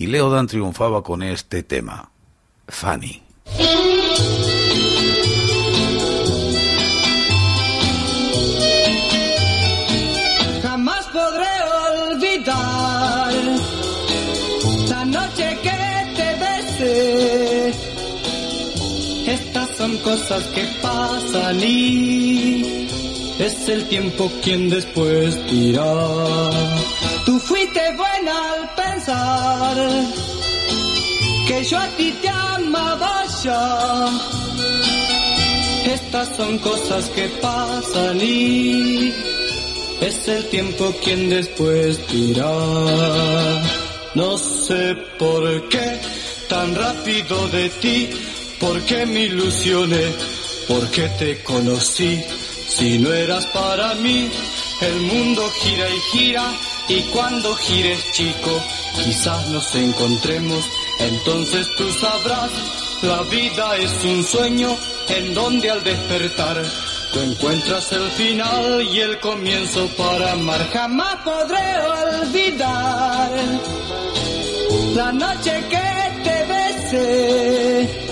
Y Leodan triunfaba con este tema, Fanny. Jamás podré olvidar la noche que te besé. Estas son cosas que pasan y es el tiempo quien después dirá. Tú fuiste al pensar que yo a ti te amaba ya. Estas son cosas que pasan y es el tiempo quien después dirá. No sé por qué tan rápido de ti, por qué me ilusioné, por qué te conocí si no eras para mí, el mundo gira y gira y cuando gires chico, quizás nos encontremos, entonces tú sabrás, la vida es un sueño en donde al despertar tú encuentras el final y el comienzo para amar. Jamás podré olvidar la noche que te besé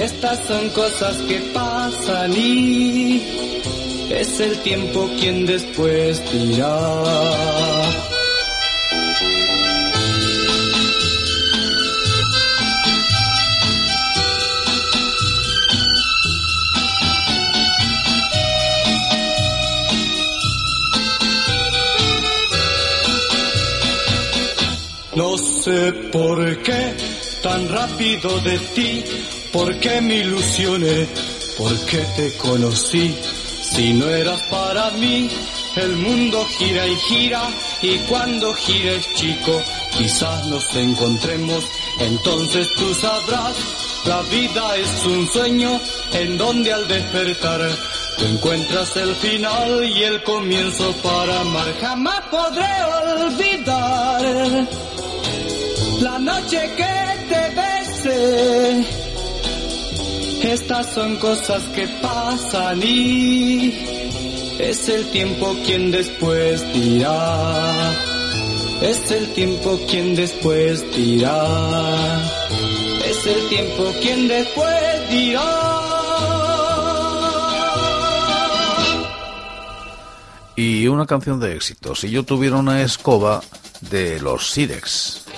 estas son cosas que pasan y es el tiempo quien después dirá. No sé por qué tan rápido de ti ¿Por qué me ilusioné? ¿Por qué te conocí? Si no eras para mí, el mundo gira y gira y cuando gires chico, quizás nos encontremos, entonces tú sabrás, la vida es un sueño en donde al despertar tú encuentras el final y el comienzo para amar. Jamás podré olvidar la noche que te besé estas son cosas que pasan y es el tiempo quien después dirá. Es el tiempo quien después dirá. Es el tiempo quien después dirá. Y una canción de éxito. Si yo tuviera una escoba de los Sirex.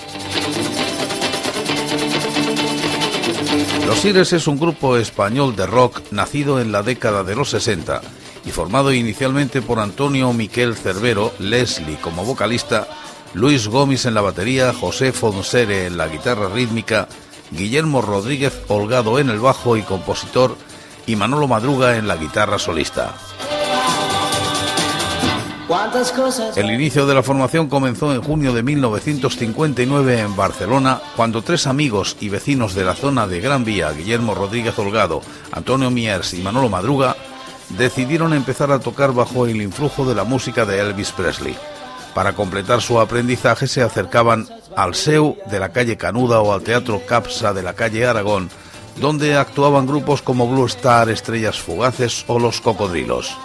Los Sires es un grupo español de rock nacido en la década de los 60 y formado inicialmente por Antonio Miquel Cervero, Leslie como vocalista, Luis Gómez en la batería, José Fonsere en la guitarra rítmica, Guillermo Rodríguez Holgado en el bajo y compositor y Manolo Madruga en la guitarra solista. El inicio de la formación comenzó en junio de 1959 en Barcelona, cuando tres amigos y vecinos de la zona de Gran Vía, Guillermo Rodríguez Holgado, Antonio Miers y Manolo Madruga, decidieron empezar a tocar bajo el influjo de la música de Elvis Presley. Para completar su aprendizaje se acercaban al SEU de la calle Canuda o al Teatro Capsa de la calle Aragón, donde actuaban grupos como Blue Star, Estrellas Fugaces o Los Cocodrilos.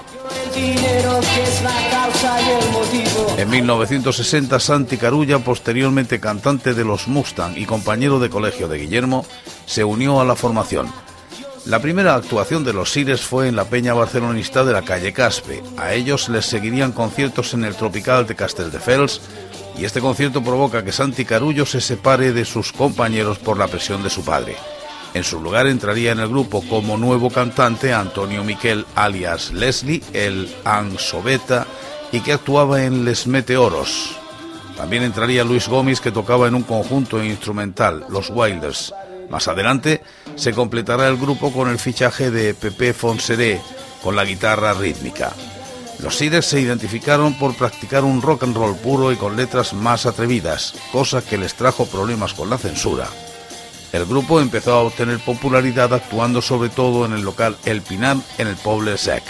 En 1960, Santi Carulla, posteriormente cantante de los Mustang y compañero de colegio de Guillermo, se unió a la formación. La primera actuación de los Sires fue en la peña barcelonista de la calle Caspe. A ellos les seguirían conciertos en el Tropical de Castelldefels y este concierto provoca que Santi Carullo se separe de sus compañeros por la presión de su padre. En su lugar entraría en el grupo como nuevo cantante Antonio Miquel alias Leslie, el Ansobeta, y que actuaba en Les Meteoros. También entraría Luis Gómez que tocaba en un conjunto instrumental, Los Wilders. Más adelante se completará el grupo con el fichaje de Pepe Fonseré con la guitarra rítmica. Los Sirex se identificaron por practicar un rock and roll puro y con letras más atrevidas, cosa que les trajo problemas con la censura. El grupo empezó a obtener popularidad actuando sobre todo en el local El Pinar en el Poble Sec.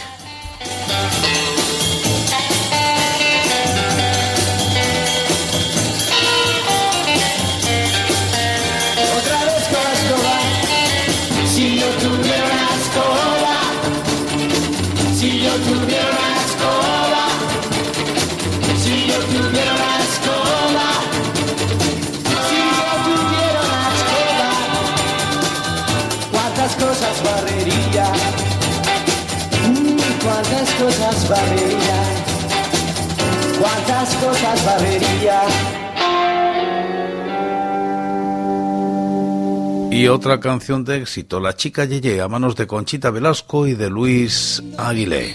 Cosas barrería, cuántas cosas barrería. Y otra canción de éxito, La chica Yeye, a manos de Conchita Velasco y de Luis Aguilé.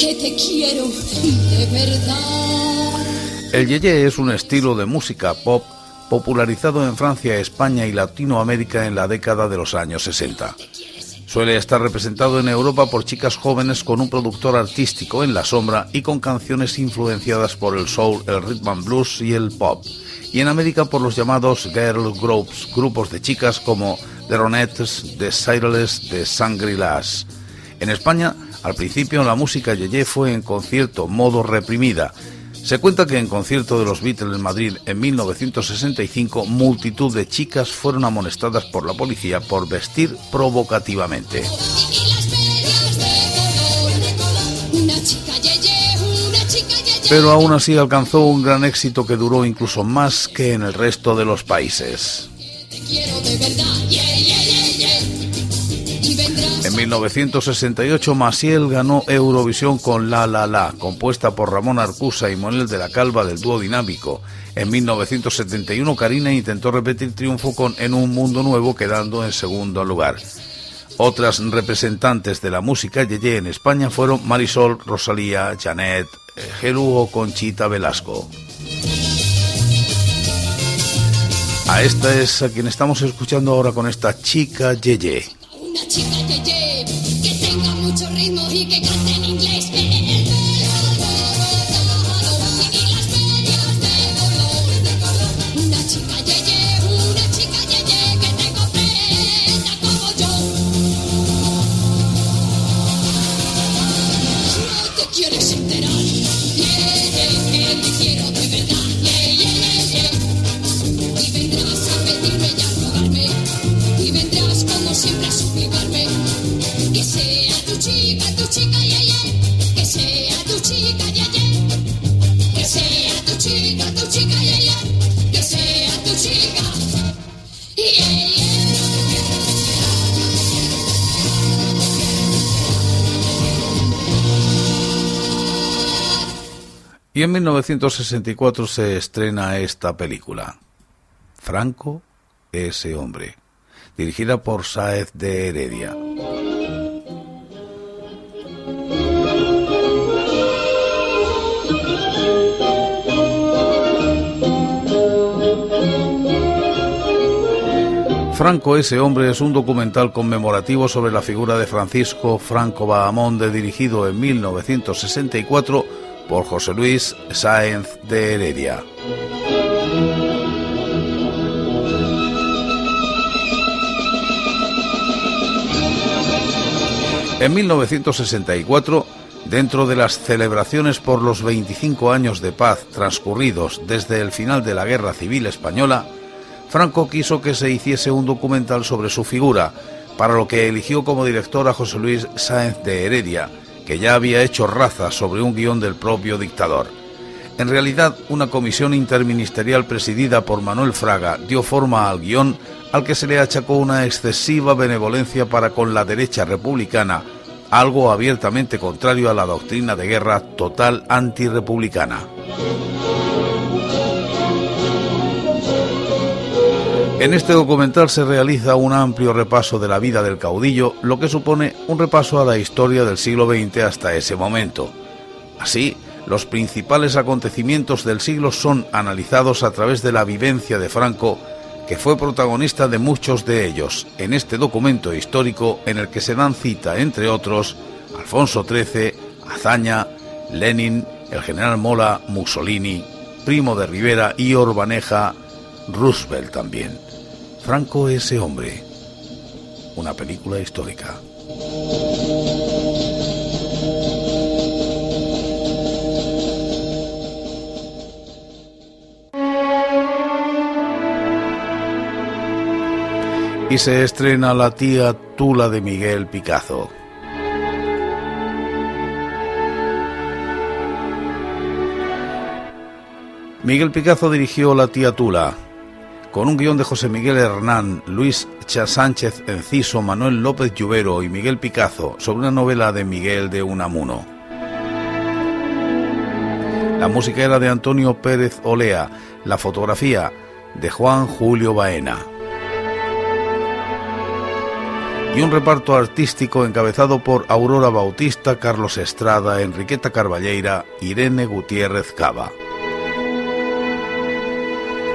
Que te quiero de verdad. El Yeye es un estilo de música pop popularizado en Francia, España y Latinoamérica en la década de los años 60. Suele estar representado en Europa por chicas jóvenes con un productor artístico en la sombra y con canciones influenciadas por el soul, el rhythm and blues y el pop. Y en América por los llamados girl groups, grupos de chicas como The Ronettes, The Cyrles, The Sangrilas. En España, al principio la música yeye fue en concierto modo reprimida se cuenta que en concierto de los Beatles en Madrid en 1965, multitud de chicas fueron amonestadas por la policía por vestir provocativamente. Pero aún así alcanzó un gran éxito que duró incluso más que en el resto de los países. 1968 Maciel ganó Eurovisión con La La La, compuesta por Ramón Arcusa y Manuel de la Calva del dúo dinámico. En 1971 Karina intentó repetir triunfo con En un mundo nuevo, quedando en segundo lugar. Otras representantes de la música yeye en España fueron Marisol, Rosalía, Janet, eh, o Conchita Velasco. A esta es a quien estamos escuchando ahora con esta chica Yeye. Una chica Y en 1964 se estrena esta película, Franco, ese hombre, dirigida por Saez de Heredia. Franco, ese hombre, es un documental conmemorativo sobre la figura de Francisco Franco Bahamonde, dirigido en 1964 por José Luis Sáenz de Heredia. En 1964, dentro de las celebraciones por los 25 años de paz transcurridos desde el final de la Guerra Civil Española, Franco quiso que se hiciese un documental sobre su figura, para lo que eligió como director a José Luis Sáenz de Heredia, que ya había hecho raza sobre un guion del propio dictador. En realidad, una comisión interministerial presidida por Manuel Fraga dio forma al guion al que se le achacó una excesiva benevolencia para con la derecha republicana, algo abiertamente contrario a la doctrina de guerra total antirepublicana. En este documental se realiza un amplio repaso de la vida del caudillo, lo que supone un repaso a la historia del siglo XX hasta ese momento. Así, los principales acontecimientos del siglo son analizados a través de la vivencia de Franco, que fue protagonista de muchos de ellos, en este documento histórico en el que se dan cita, entre otros, Alfonso XIII, Azaña, Lenin, el general Mola, Mussolini, Primo de Rivera y Orbaneja, Roosevelt también. Franco ese hombre. Una película histórica. y se estrena La tía Tula de Miguel Picazo. Miguel Picazo dirigió La tía Tula, con un guion de José Miguel Hernán, Luis Sánchez Enciso, Manuel López Lluvero y Miguel Picazo, sobre una novela de Miguel de Unamuno. La música era de Antonio Pérez Olea, la fotografía de Juan Julio Baena y un reparto artístico encabezado por Aurora Bautista, Carlos Estrada, Enriqueta Carballeira, Irene Gutiérrez Cava.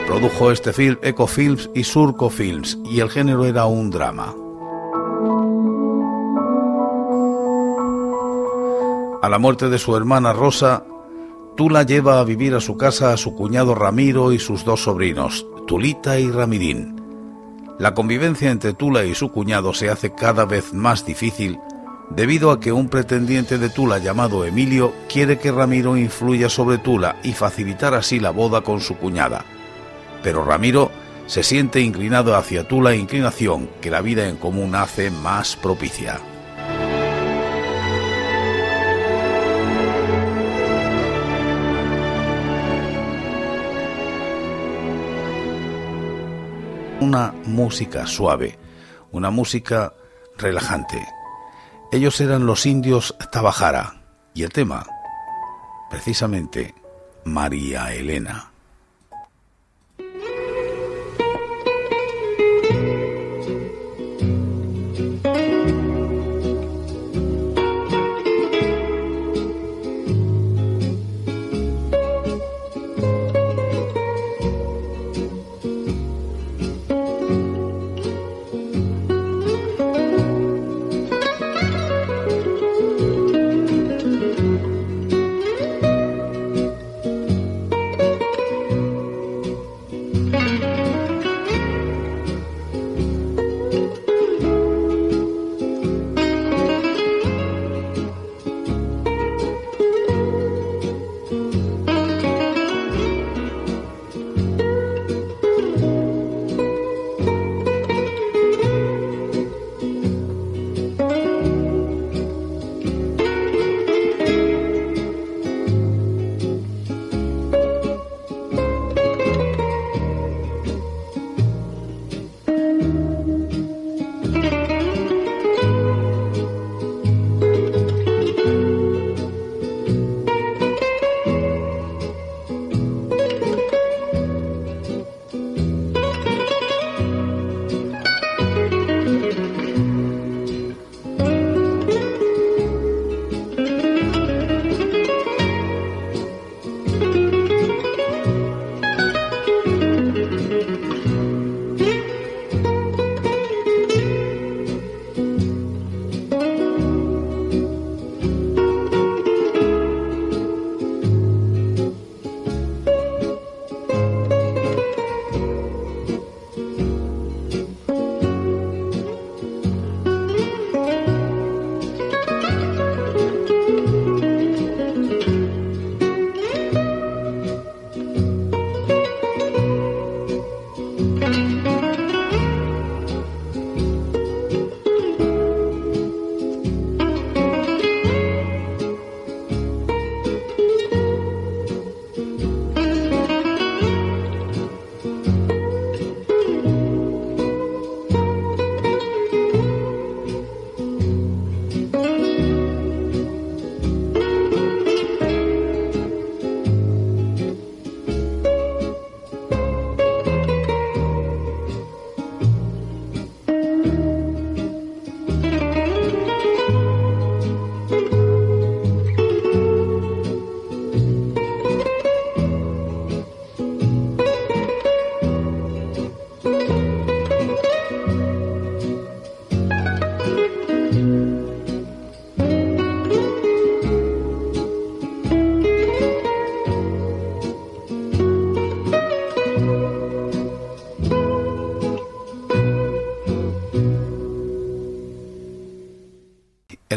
Produjo este film Ecofilms y Surco Films y el género era un drama. A la muerte de su hermana Rosa, Tula lleva a vivir a su casa a su cuñado Ramiro y sus dos sobrinos, Tulita y Ramirín. La convivencia entre Tula y su cuñado se hace cada vez más difícil debido a que un pretendiente de Tula llamado Emilio quiere que Ramiro influya sobre Tula y facilitar así la boda con su cuñada. Pero Ramiro se siente inclinado hacia Tula, inclinación que la vida en común hace más propicia. una música suave, una música relajante. Ellos eran los indios Tabajara y el tema, precisamente, María Elena.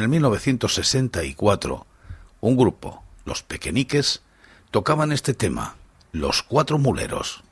El 1964, un grupo, los Pequeñiques, tocaban este tema, Los Cuatro Muleros.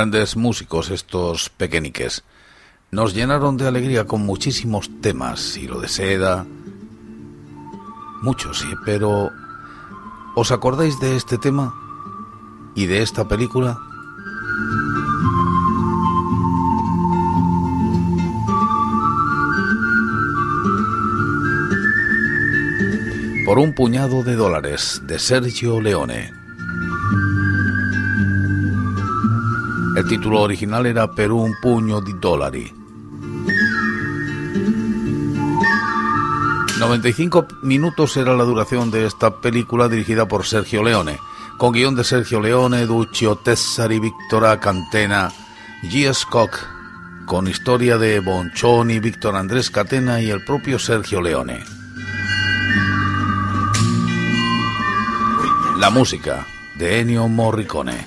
Grandes músicos estos pequeñiques. Nos llenaron de alegría con muchísimos temas, y lo de seda, muchos, sí, pero ¿os acordáis de este tema y de esta película? Por un puñado de dólares de Sergio Leone. El título original era Per un puño di dollari. 95 minutos era la duración de esta película dirigida por Sergio Leone, con guion de Sergio Leone, Duccio Tessari, Victora Cantena, G. Koch, con historia de Bonchoni, Víctor Andrés Catena y el propio Sergio Leone. La música de Ennio Morricone.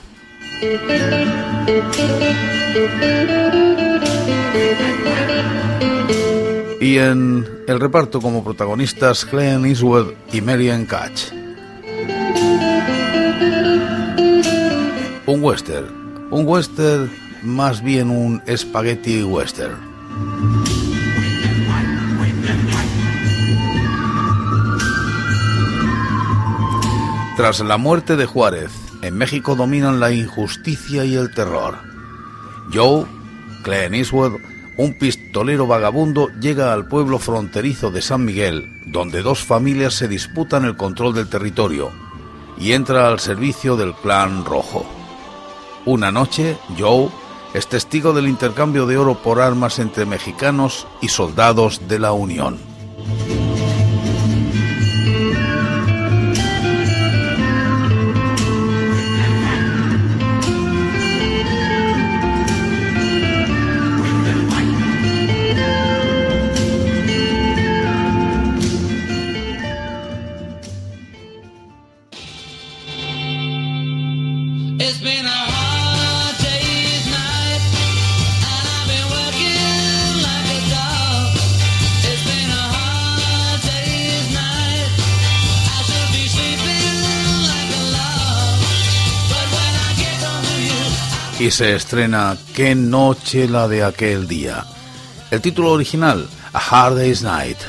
Y en el reparto como protagonistas Glenn Eastwood y Marian Catch. Un western, un western más bien un spaghetti western. Tras la muerte de Juárez, en México dominan la injusticia y el terror. Joe, Clint Eastwood, un pistolero vagabundo, llega al pueblo fronterizo de San Miguel, donde dos familias se disputan el control del territorio, y entra al servicio del clan rojo. Una noche, Joe es testigo del intercambio de oro por armas entre mexicanos y soldados de la Unión. Se estrena Qué noche la de aquel día. El título original, A Hard Day's Night.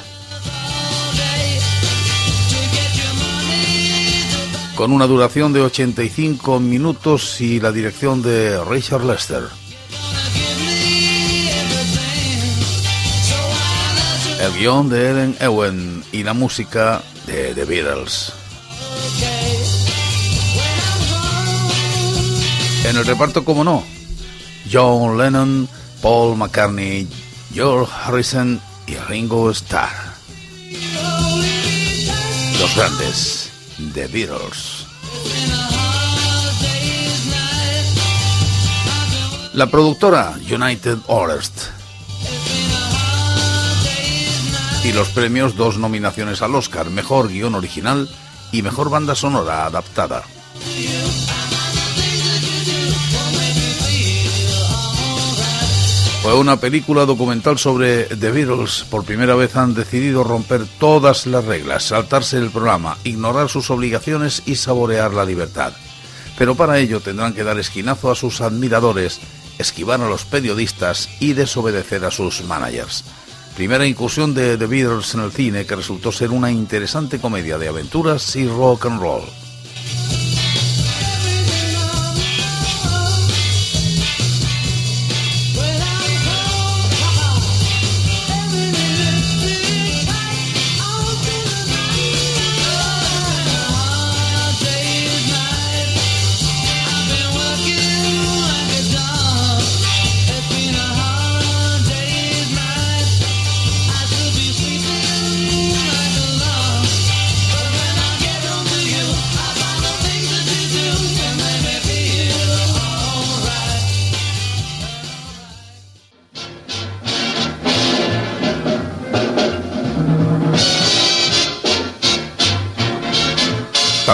Con una duración de 85 minutos y la dirección de Richard Lester. El guion de Ellen Ewen y la música de The Beatles. En el reparto, como no, John Lennon, Paul McCartney, George Harrison y Ringo Starr. Los grandes, The Beatles. La productora United Artists. Y los premios, dos nominaciones al Oscar, Mejor Guión Original y Mejor Banda Sonora Adaptada. Fue una película documental sobre The Beatles. Por primera vez han decidido romper todas las reglas, saltarse el programa, ignorar sus obligaciones y saborear la libertad. Pero para ello tendrán que dar esquinazo a sus admiradores, esquivar a los periodistas y desobedecer a sus managers. Primera incursión de The Beatles en el cine que resultó ser una interesante comedia de aventuras y rock and roll.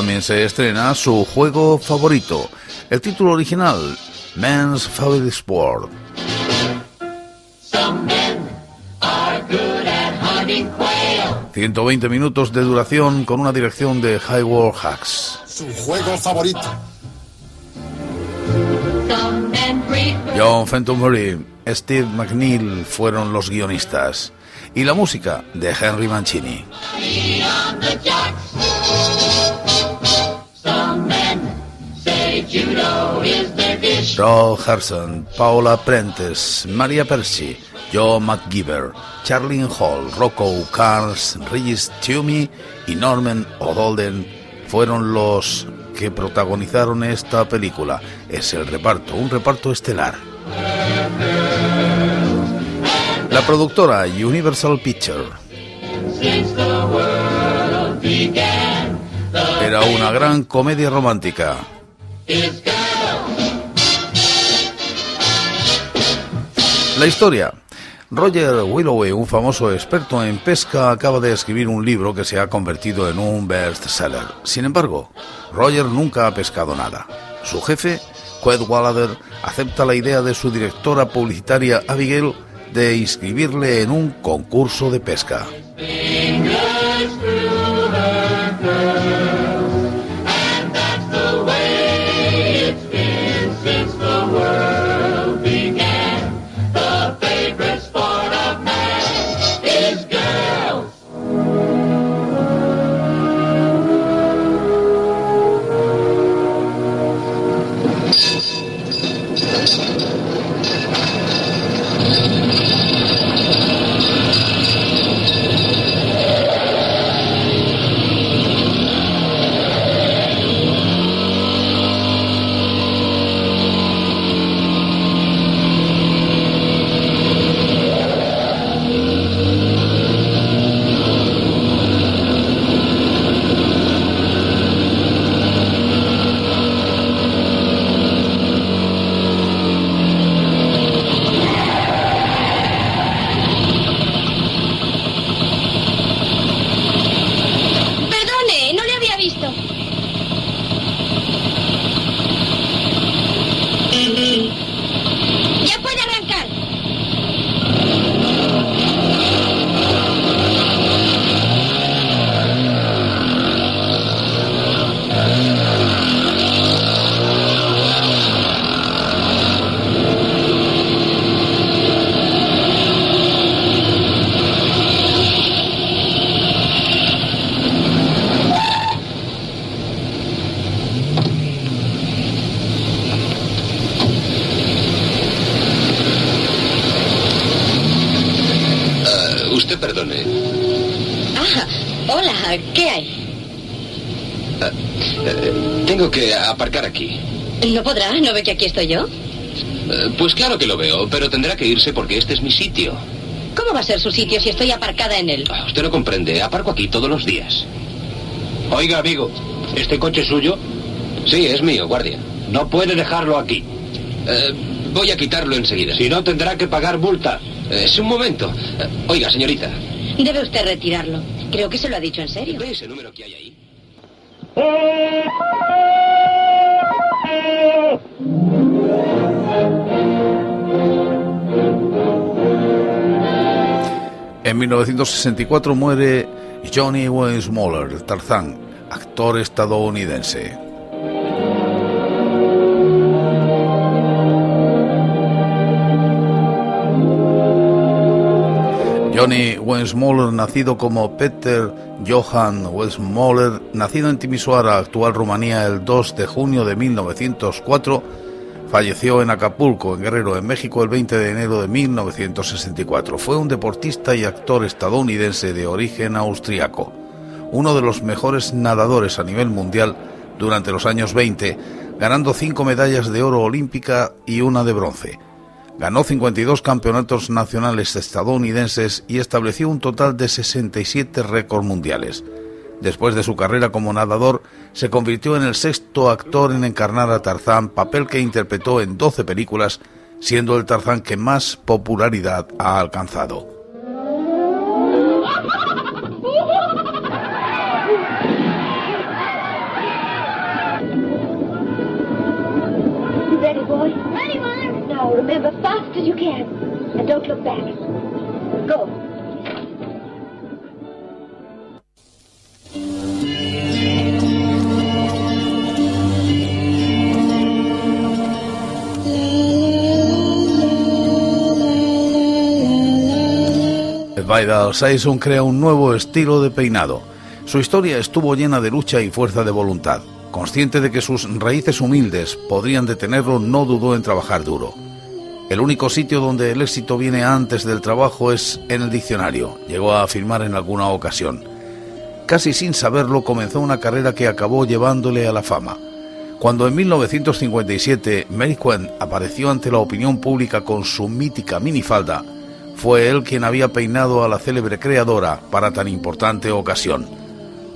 También se estrena su juego favorito, el título original, Men's Favorite Sport. 120 minutos de duración con una dirección de Highward Hacks. Su juego favorito. John Fenton Murray, Steve McNeil fueron los guionistas y la música de Henry Mancini. Joe Harrison, Paula Prentice, Maria Percy, Joe McGiver, Charlene Hall, Rocco Carls, Regis Toomey y Norman O'Dolden fueron los que protagonizaron esta película. Es el reparto, un reparto estelar. La productora Universal Picture. Era una gran comedia romántica. La historia. Roger Willoway, un famoso experto en pesca, acaba de escribir un libro que se ha convertido en un bestseller. Sin embargo, Roger nunca ha pescado nada. Su jefe, Qued Wallader, acepta la idea de su directora publicitaria Abigail de inscribirle en un concurso de pesca. Aquí. ¿No podrá? ¿No ve que aquí estoy yo? Eh, pues claro que lo veo, pero tendrá que irse porque este es mi sitio. ¿Cómo va a ser su sitio si estoy aparcada en él? Ah, usted no comprende, aparco aquí todos los días. Oiga, amigo, ¿este coche es suyo? Sí, es mío, guardia. No puede dejarlo aquí. Eh, Voy a quitarlo enseguida. Si no, tendrá que pagar multa. Es un momento. Eh, Oiga, señorita. Debe usted retirarlo. Creo que se lo ha dicho en serio. ¿Ve ese número que hay ahí? En 1964 muere Johnny Weissmuller, Tarzán, actor estadounidense. Johnny Weissmuller, nacido como Peter Johann Weissmuller, nacido en Timisoara, actual Rumanía, el 2 de junio de 1904, falleció en Acapulco, en Guerrero, en México, el 20 de enero de 1964. Fue un deportista y actor estadounidense de origen austriaco, uno de los mejores nadadores a nivel mundial durante los años 20, ganando cinco medallas de oro olímpica y una de bronce. Ganó 52 campeonatos nacionales estadounidenses y estableció un total de 67 récords mundiales. Después de su carrera como nadador, se convirtió en el sexto actor en encarnar a Tarzán, papel que interpretó en 12 películas, siendo el Tarzán que más popularidad ha alcanzado. Ready, boy? Ready, Mother. Now, remember, fast as you can. And don't look back. Go. Vidal Sasson crea un nuevo estilo de peinado. Su historia estuvo llena de lucha y fuerza de voluntad. Consciente de que sus raíces humildes podrían detenerlo, no dudó en trabajar duro. El único sitio donde el éxito viene antes del trabajo es en el diccionario, llegó a afirmar en alguna ocasión. Casi sin saberlo comenzó una carrera que acabó llevándole a la fama. Cuando en 1957 Mary Quinn apareció ante la opinión pública con su mítica minifalda, fue él quien había peinado a la célebre creadora para tan importante ocasión.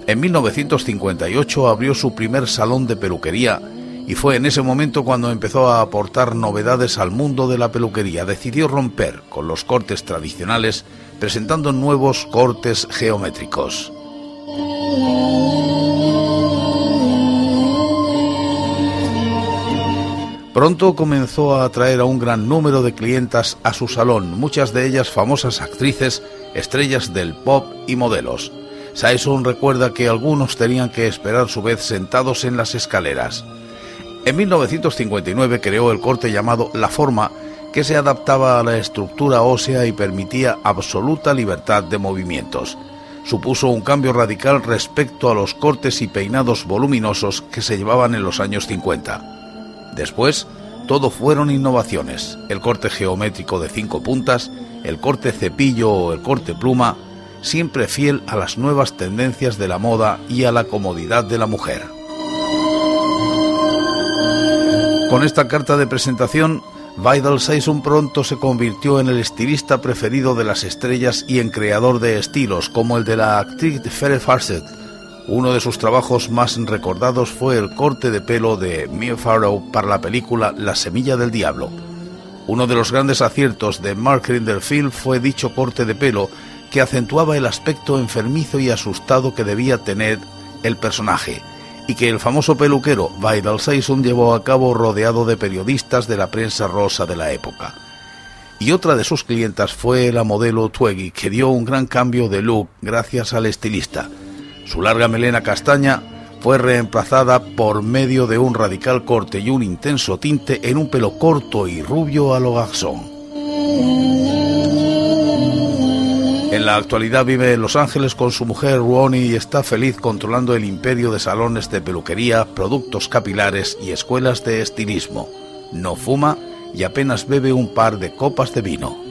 En 1958 abrió su primer salón de peluquería y fue en ese momento cuando empezó a aportar novedades al mundo de la peluquería. Decidió romper con los cortes tradicionales presentando nuevos cortes geométricos. Pronto comenzó a atraer a un gran número de clientas a su salón, muchas de ellas famosas actrices, estrellas del pop y modelos. Saison recuerda que algunos tenían que esperar su vez sentados en las escaleras. En 1959 creó el corte llamado La Forma, que se adaptaba a la estructura ósea y permitía absoluta libertad de movimientos. Supuso un cambio radical respecto a los cortes y peinados voluminosos que se llevaban en los años 50. Después, todo fueron innovaciones. El corte geométrico de cinco puntas, el corte cepillo o el corte pluma, siempre fiel a las nuevas tendencias de la moda y a la comodidad de la mujer. Con esta carta de presentación, Vidal Sassoon pronto se convirtió en el estilista preferido de las estrellas y en creador de estilos, como el de la actriz Farrah Fawcett, uno de sus trabajos más recordados fue el corte de pelo de Mia Farrow para la película La Semilla del Diablo. Uno de los grandes aciertos de Mark Rinderfield fue dicho corte de pelo que acentuaba el aspecto enfermizo y asustado que debía tener el personaje y que el famoso peluquero Vidal Sassoon llevó a cabo rodeado de periodistas de la prensa rosa de la época. Y otra de sus clientas fue la modelo Twiggy, que dio un gran cambio de look gracias al estilista. Su larga melena castaña fue reemplazada por medio de un radical corte y un intenso tinte en un pelo corto y rubio a. En la actualidad vive en Los Ángeles con su mujer Ronnie y está feliz controlando el imperio de salones de peluquería, productos capilares y escuelas de estilismo. No fuma y apenas bebe un par de copas de vino.